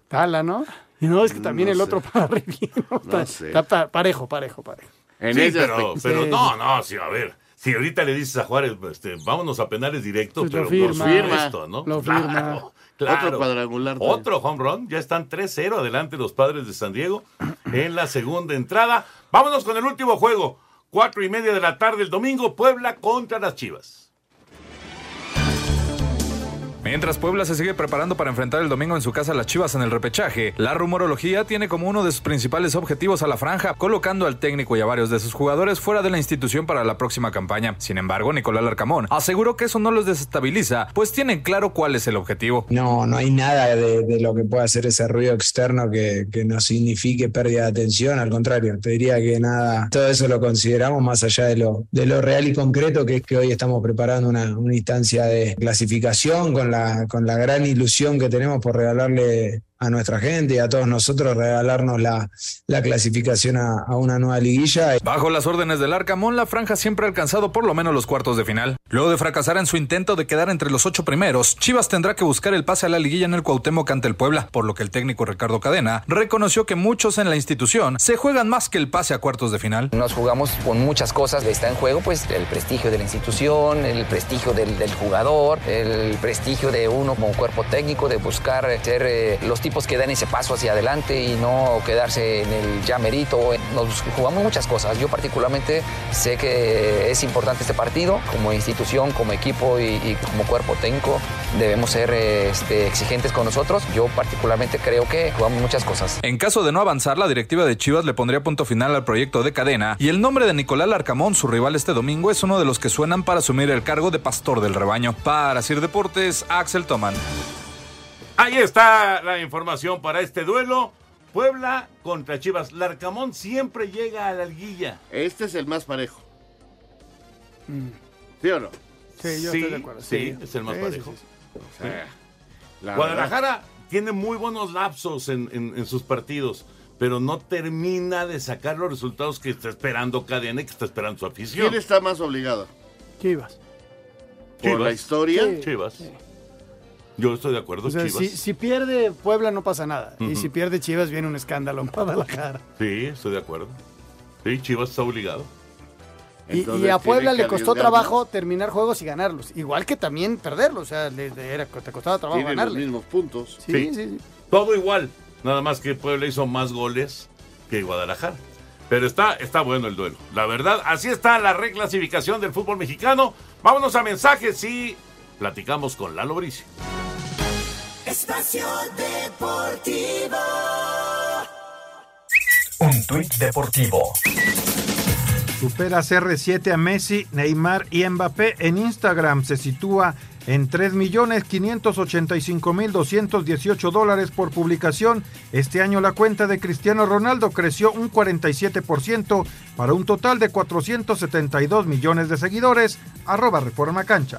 Tala, ¿no? Y no, es que también No el sé. otro para bien, ¿no? Está- sé. está parejo, parejo, parejo. En sí, pero, pero Sí. no, no, sí, a ver. Si ahorita le dices a Juárez, este, vámonos a penales directos, Pues lo pero firma. por supuesto, ¿no? Lo Claro, firma. claro. Otro cuadrangular también. Otro home run. Ya están 3-0 adelante los padres de San Diego en la segunda entrada. Vámonos con el último juego. Cuatro y media de la tarde el domingo, Puebla contra las Chivas. Mientras Puebla se sigue preparando para enfrentar el domingo en su casa a las Chivas en el repechaje, la rumorología tiene como uno de sus principales objetivos a la franja, colocando al técnico y a varios de sus jugadores fuera de la institución para la próxima campaña. Sin embargo, Nicolás Larcamón aseguró que eso no los desestabiliza, pues tienen claro cuál es el objetivo. No, no hay nada de, lo que pueda hacer ese ruido externo que, que nos signifique pérdida de atención. Al contrario, te diría que nada, todo eso lo consideramos más allá de lo, de lo real y concreto, que es que hoy estamos preparando una, una instancia de clasificación con la, con la gran ilusión que tenemos por regalarle a nuestra gente y a todos nosotros, regalarnos la, la clasificación a, a una nueva liguilla. Bajo las órdenes del Arcamón, la franja siempre ha alcanzado por lo menos los cuartos de final. Luego de fracasar en su intento de quedar entre los ocho primeros, Chivas tendrá que buscar el pase a la liguilla en el Cuauhtémoc ante el Puebla, por lo que el técnico Ricardo Cadena reconoció que muchos en la institución se juegan más que el pase a cuartos de final. Nos jugamos con muchas cosas. Está en juego pues el prestigio de la institución, el prestigio del, del jugador, el prestigio de uno como cuerpo técnico, de buscar ser eh, los tipos que dan ese paso hacia adelante y no quedarse en el ya merito. Nos jugamos muchas cosas. Yo particularmente sé que es importante este partido. Como institución, como equipo y, como cuerpo técnico debemos ser este, exigentes con nosotros. Yo particularmente creo que jugamos muchas cosas. En caso de no avanzar, la directiva de Chivas le pondría punto final al proyecto de cadena y el nombre de Nicolás Larcamón, su rival este domingo, es uno de los que suenan para asumir el cargo de pastor del rebaño. Para Sir Deportes, Axel Toman. Ahí está la información para este duelo. Puebla contra Chivas. Larcamón siempre llega a la liguilla. Este es el más parejo. Mm. ¿Sí o no? Sí, yo Sí, estoy de acuerdo. sí, es el más Sí, parejo. sí, sí. O sea, la Guadalajara tiene muy buenos lapsos en, en- en sus partidos, pero no termina de sacar los resultados que está esperando Cadena y que está esperando su afición. ¿Quién está más obligado? Chivas. ¿Por Chivas. la historia? Sí. Chivas. Yo estoy de acuerdo, O sea, Chivas. si, si pierde Puebla no pasa nada. Y si pierde Chivas viene un escándalo en Guadalajara. Sí, estoy de acuerdo. Sí, Chivas está obligado. Y, Entonces y a Puebla le costó arriesgar trabajo terminar juegos y ganarlos. Igual que también perderlos. O sea, le- le era- te costaba trabajo Tiene los ganarle. mismos puntos. Sí, sí, sí. Todo igual. Nada más que Puebla hizo más goles que Guadalajara. Pero está, está bueno el duelo. La verdad, así está la reclasificación del fútbol mexicano. Vámonos a mensajes y platicamos con Lalo Bricio. Espacio Deportivo. Un tuit deportivo. Supera CR7 a Messi, Neymar y Mbappé en Instagram. Se sitúa en 3.585.218 dólares por publicación. Este año la cuenta de Cristiano Ronaldo creció un 47% para un total de 472 millones de seguidores. Arroba Reforma Cancha.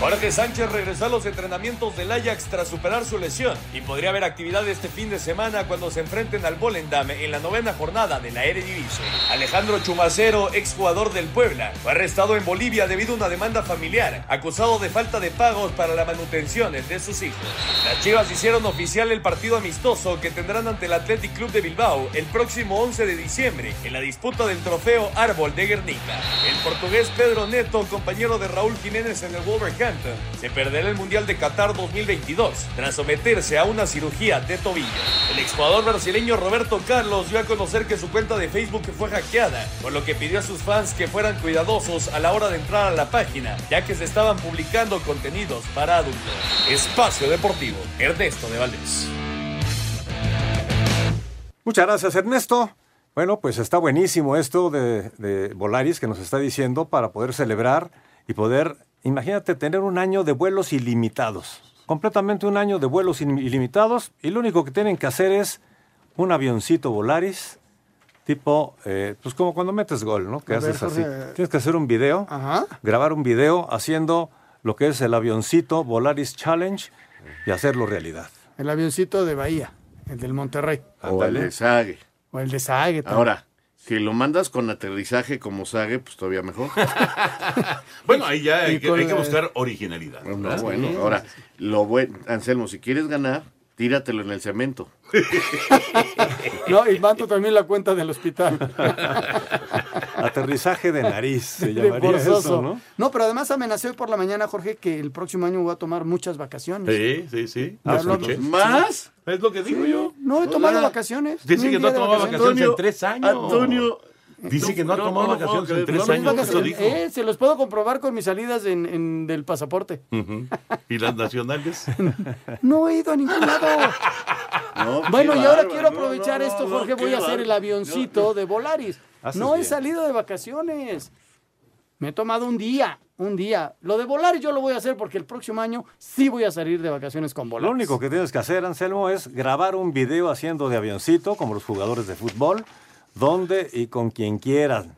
Jorge Sánchez regresó a los entrenamientos del Ajax tras superar su lesión y podría haber actividad este fin de semana cuando se enfrenten al Volendam en la novena jornada de la Eredivisie. Alejandro Chumacero, exjugador del Puebla, fue arrestado en Bolivia debido a una demanda familiar, acusado de falta de pagos para la manutención de sus hijos. Las Chivas hicieron oficial el partido amistoso que tendrán ante el Athletic Club de Bilbao el próximo 11 de diciembre en la disputa del trofeo Árbol de Guernica. El portugués Pedro Neto, compañero de Raúl Jiménez en el Wolverhampton, se perderá el Mundial de Qatar 2022 tras someterse a una cirugía de tobillo. El exjugador brasileño Roberto Carlos dio a conocer que su cuenta de Facebook fue hackeada, por lo que pidió a sus fans que fueran cuidadosos a la hora de entrar a la página, ya que se estaban publicando contenidos para adultos. Espacio Deportivo, Ernesto de Valdés. Muchas gracias, Ernesto. Bueno, pues está buenísimo esto de, de Volaris que nos está diciendo para poder celebrar y poder, imagínate, tener un año de vuelos ilimitados. Completamente un año de vuelos ilimitados y lo único que tienen que hacer es un avioncito Volaris, tipo, eh, pues como cuando metes gol, ¿no? Que haces así. Jorge. Tienes que hacer un video, grabar un video haciendo lo que es el avioncito Volaris Challenge y hacerlo realidad. El avioncito de Bahía, el del Monterrey. O el de Sague. O el de Sague. también. Ahora, si lo mandas con aterrizaje como Sague, pues todavía mejor. Bueno, ahí ya hay, que, hay que buscar originalidad. No, bueno, ahora, lo buen, Anselmo, si quieres ganar, tíratelo en el cemento. No, y mando también la cuenta del hospital. Aterrizaje de nariz, se llamaría eso, ¿no? No, pero además amenacé hoy por la mañana, Jorge, que el próximo año voy a tomar muchas vacaciones. Sí, sí, sí. Escuché. ¿Más? Es lo que digo Sí, yo. No he tomado Hola. vacaciones. Dice que no de tomaba vacaciones en tres años. Antonio. Dice que no ha No, tomado no, no, vacaciones en tres años. no, ¿Qué lo dijo? Eh, se los puedo comprobar con mis salidas en, en- del pasaporte. ¿Y las nacionales? No he ido a ningún lado. No, Bueno, y ahora quiero aprovechar no, esto, Jorge. Voy a hacer el avioncito de Volaris. Haces No he bien. salido de vacaciones. Me he tomado un día, un día. Lo de Volaris yo lo voy a hacer porque el próximo año sí voy a salir de vacaciones con Volaris. Lo único que tienes que hacer, Anselmo, es grabar un video haciendo de avioncito, como los jugadores de fútbol, donde y con quien quieran,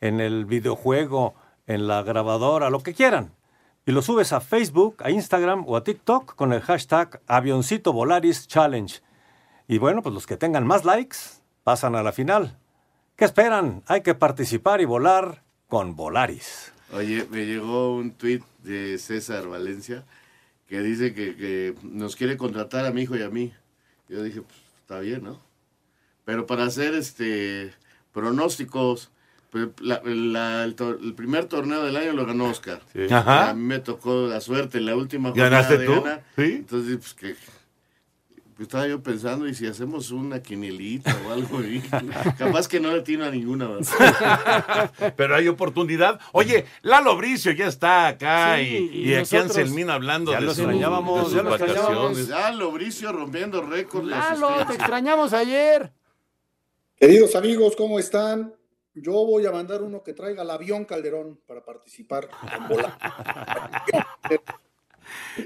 en el videojuego, en la grabadora, lo que quieran. Y lo subes a Facebook, a Instagram o a TikTok con el hashtag Avioncito Volaris Challenge. Y bueno, pues los que tengan más likes pasan a la final. ¿Qué esperan? Hay que participar y volar con Volaris. Oye, me llegó un tuit de César Valencia que dice que, que nos quiere contratar a mi hijo y a mí. Yo dije, pues está bien, ¿no? Pero para hacer este pronósticos, pues, la- la- el, tor- el primer torneo del año lo ganó Oscar. Sí. Ajá. A mí me tocó la suerte en la última jornada ¿Ganaste de tú? ganar. Sí. Entonces, pues que estaba yo pensando, ¿y si hacemos una quinelita o algo? ahí? Capaz que no le tino a ninguna. Pero hay oportunidad. Oye, Lalo Bricio ya está acá Sí, y, y y aquí Anselmín hablando Ya de, lo su- extrañábamos, de sus ya lo extrañábamos. vacaciones. Lalo Bricio rompiendo récords. Lalo, te extrañamos ayer. Queridos amigos, ¿cómo están? Yo voy a mandar uno que traiga el avión Calderón para participar.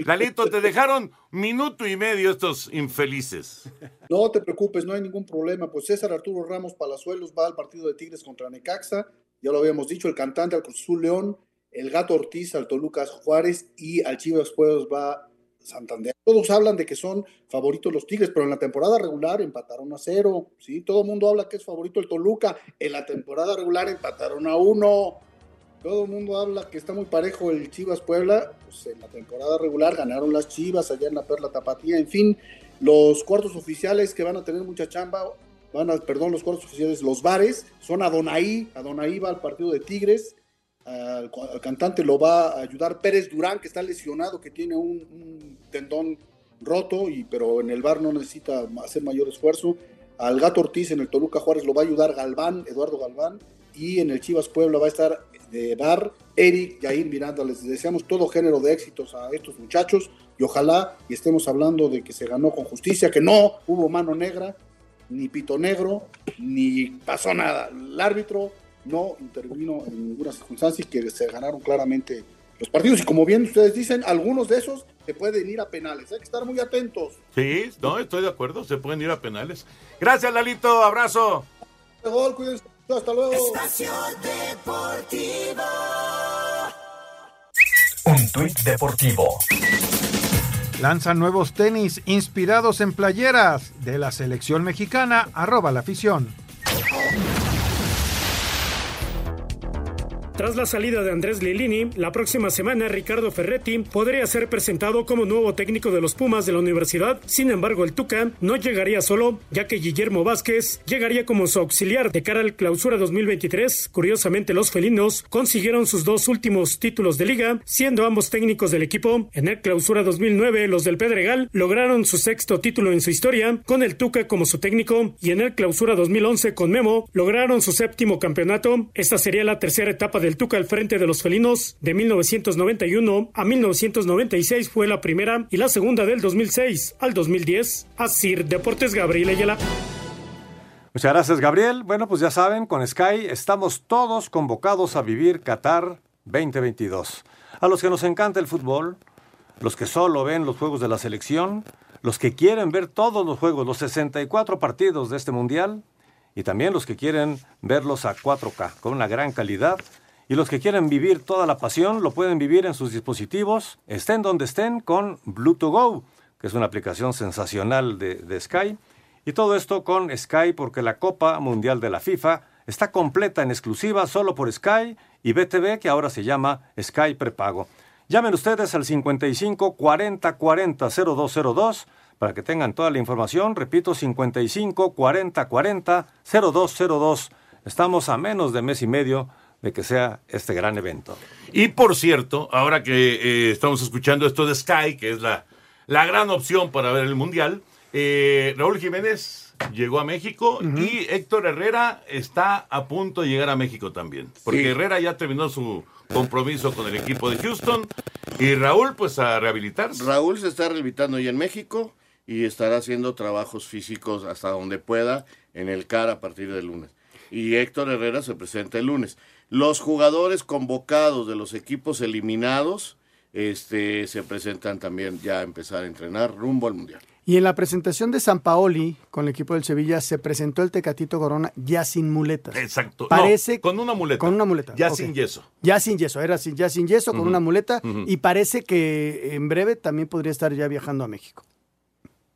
Lalito, te dejaron minuto y medio estos infelices. No te preocupes, no hay ningún problema. Pues César Arturo Ramos Palazuelos va al partido de Tigres contra Necaxa. Ya lo habíamos dicho, el cantante al Cruz Azul León, el Gato Ortiz al Toluca Juárez y al Chivas Pueblos va Santander. Todos hablan de que son favoritos los Tigres, pero en la temporada regular empataron a cero. ¿sí? Todo el mundo habla que es favorito el Toluca. En la temporada regular empataron a uno. Todo el mundo habla que está muy parejo el Chivas Puebla. Pues en la temporada regular ganaron las Chivas allá en la Perla Tapatía. En fin, los cuartos oficiales que van a tener mucha chamba, van a, perdón, los cuartos oficiales, los bares, son Adonai. Adonai va al partido de Tigres. Al, cantante lo va a ayudar Pérez Durán, que está lesionado, que tiene un, un tendón roto, y, pero en el bar no necesita hacer mayor esfuerzo. Al Gato Ortiz en el Toluca Juárez lo va a ayudar Galván, Eduardo Galván, y en el Chivas Puebla va a estar de bar Eric Yair Miranda. Les deseamos todo género de éxitos a estos muchachos y ojalá y estemos hablando de que se ganó con justicia, que no hubo mano negra, ni pito negro, ni pasó nada. El árbitro no intervino en ninguna circunstancia y que se ganaron claramente los partidos. Y como bien ustedes dicen, algunos de esos se pueden ir a penales. Hay que estar muy atentos. Sí, no, estoy de acuerdo, se pueden ir a penales. Gracias, Lalito, abrazo. Gol, cuídense. Hasta luego. Espacio Deportivo. Un tuit deportivo. Lanzan nuevos tenis inspirados en playeras de la selección mexicana, arroba la afición. Tras la salida de Andrés Lilini, la próxima semana Ricardo Ferretti podría ser presentado como nuevo técnico de los Pumas de la universidad. Sin embargo, el Tuca no llegaría solo, ya que Guillermo Vázquez llegaría como su auxiliar de cara al clausura 2023. Curiosamente, los felinos consiguieron sus dos últimos títulos de liga, siendo ambos técnicos del equipo. En el clausura 2009, los del Pedregal lograron su sexto título en su historia, con el Tuca como su técnico, y en el clausura 2011 con Memo lograron su séptimo campeonato. Esta sería la tercera etapa de del Tuca al frente de los felinos de 1991 a 1996 fue la primera y la segunda del 2006 al 2010. Asir Deportes Gabriel Ayala. Muchas gracias, Gabriel. Bueno, pues ya saben, con Sky estamos todos convocados a vivir Qatar 2022. A los que nos encanta el fútbol, los que solo ven los juegos de la selección, los que quieren ver todos los juegos, los 64 partidos de este mundial, y también los que quieren verlos a 4K, con una gran calidad y los que quieren vivir toda la pasión lo pueden vivir en sus dispositivos, estén donde estén, con Bluetooth Go, que es una aplicación sensacional de, de, Sky. Y todo esto con Sky porque la Copa Mundial de la FIFA está completa en exclusiva solo por Sky y BTV, que ahora se llama Sky Prepago. Llamen ustedes al 55 40 40 0202 para que tengan toda la información. Repito, 55 40 40 0202. Estamos a menos de mes y medio de que sea este gran evento. Y por cierto, ahora que eh, estamos escuchando esto de Sky, que es la, la gran opción para ver el Mundial, eh, Raúl Jiménez llegó a México uh -huh. y Héctor Herrera está a punto de llegar a México también. Porque sí. Herrera ya terminó su compromiso con el equipo de Houston y Raúl pues a rehabilitarse. Raúl se está rehabilitando ya en México y estará haciendo trabajos físicos hasta donde pueda en el CAR a partir del lunes. Y Héctor Herrera se presenta el lunes. Los jugadores convocados de los equipos eliminados este, se presentan también ya a empezar a entrenar rumbo al Mundial. Y en la presentación de San Paoli con el equipo del Sevilla se presentó el Tecatito Corona ya sin muletas. Exacto. Parece no, con una muleta. Con una muleta. Ya okay. sin yeso. Ya sin yeso, era sin, ya sin yeso, uh -huh. con una muleta. Uh -huh. Y parece que en breve también podría estar ya viajando a México.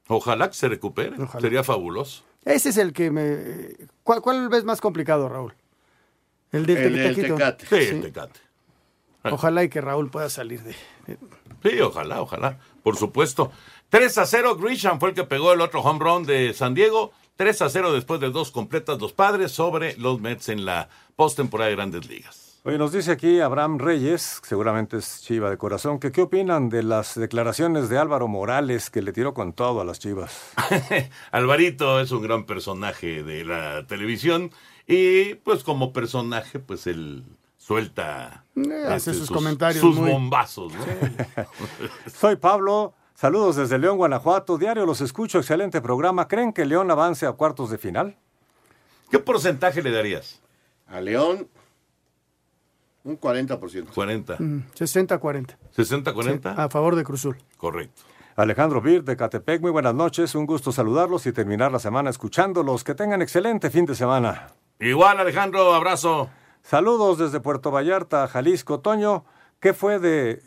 Ojalá que se recupere. Ojalá. Sería fabuloso. Ese es el que me. ¿Cuál, cuál ves más complicado, Raúl? El del el, el Tecate. Sí, sí, el Tecate. Ojalá y que Raúl pueda salir de. Sí, ojalá, ojalá. Por supuesto. 3 a 0, Grisham fue el que pegó el otro home run de San Diego. 3 a 0 después de dos completas los padres sobre los Mets en la postemporada de Grandes Ligas. Oye, nos dice aquí Abraham Reyes, seguramente es chiva de corazón, que qué opinan de las declaraciones de Álvaro Morales que le tiró con todo a las chivas. Alvarito es un gran personaje de la televisión y pues como personaje pues él suelta eh, hace sus, sus, comentarios sus muy... bombazos. ¿no? Sí. Soy Pablo, saludos desde León, Guanajuato, diario los escucho, excelente programa. ¿Creen que León avance a cuartos de final? ¿Qué porcentaje le darías? A León, un 40%. 40. Mm, 60-40. 60-40. A favor de Cruzul. Correcto. Alejandro Bir de Catepec, muy buenas noches, un gusto saludarlos y terminar la semana escuchándolos. Que tengan excelente fin de semana. Igual, Alejandro, abrazo. Saludos desde Puerto Vallarta, Jalisco. Toño, ¿qué fue de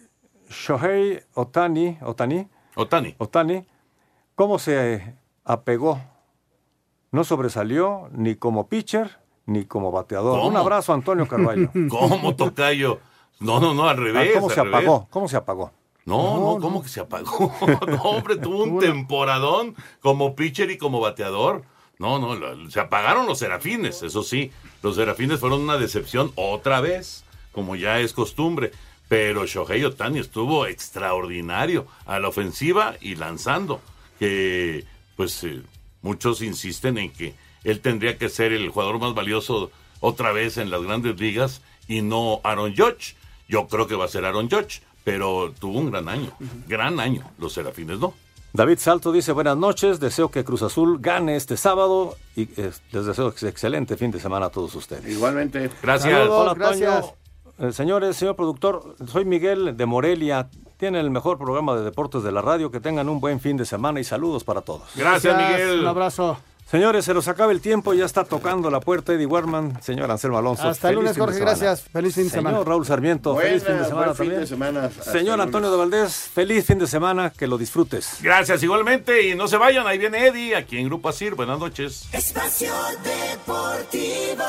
Shohei Otani? Otani. Otani. Otani. ¿Cómo se apegó? No sobresalió ni como pitcher ni como bateador. ¿Cómo? Un abrazo, Antonio Carballo. ¿Cómo, Tocayo? No, no, no, al revés. Ah, ¿Cómo se revés. apagó? ¿Cómo se apagó? No, no, ¿cómo que se apagó? no, hombre, tuvo un temporadón como pitcher y como bateador. No, no, se apagaron los serafines, eso sí. Los serafines fueron una decepción otra vez, como ya es costumbre. Pero Shohei Otani estuvo extraordinario a la ofensiva y lanzando. Que, pues, eh, muchos insisten en que él tendría que ser el jugador más valioso otra vez en las grandes ligas y no Aaron Judge. Yo creo que va a ser Aaron Judge, pero tuvo un gran año, gran año. Los serafines no. David Salto dice buenas noches, deseo que Cruz Azul gane este sábado y eh, les deseo ex- excelente fin de semana a todos ustedes. Igualmente. Hola, gracias. Toño. Eh, señores, señor productor, soy Miguel de Morelia. Tiene el mejor programa de deportes de la radio. Que tengan un buen fin de semana y saludos para todos. Gracias, Miguel. Un abrazo. Señores, se nos acaba el tiempo, ya está tocando la puerta Eddie Warman, señor Anselmo Alonso. Hasta el feliz lunes, Jorge, gracias. Feliz fin de semana. Señor Raúl Sarmiento, Buena, feliz fin de semana buen fin también. de semana. Señor lunes. Antonio de Valdés, feliz fin de semana, que lo disfrutes. Gracias igualmente y no se vayan, ahí viene Eddie, aquí en Grupo Asir. Buenas noches. Espacio Deportivo.